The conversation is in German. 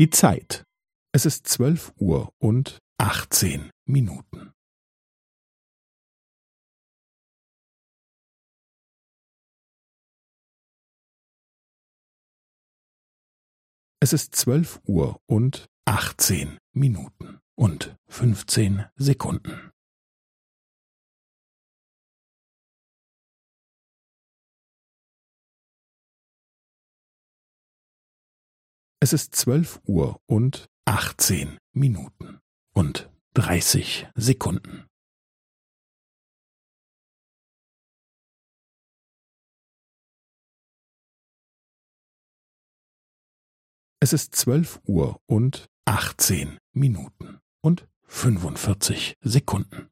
Die Zeit. Es ist zwölf Uhr und achtzehn Minuten. Es ist zwölf Uhr und achtzehn Minuten und fünfzehn Sekunden. Es ist zwölf Uhr und achtzehn Minuten und dreißig Sekunden. Es ist zwölf Uhr und achtzehn Minuten und fünfundvierzig Sekunden.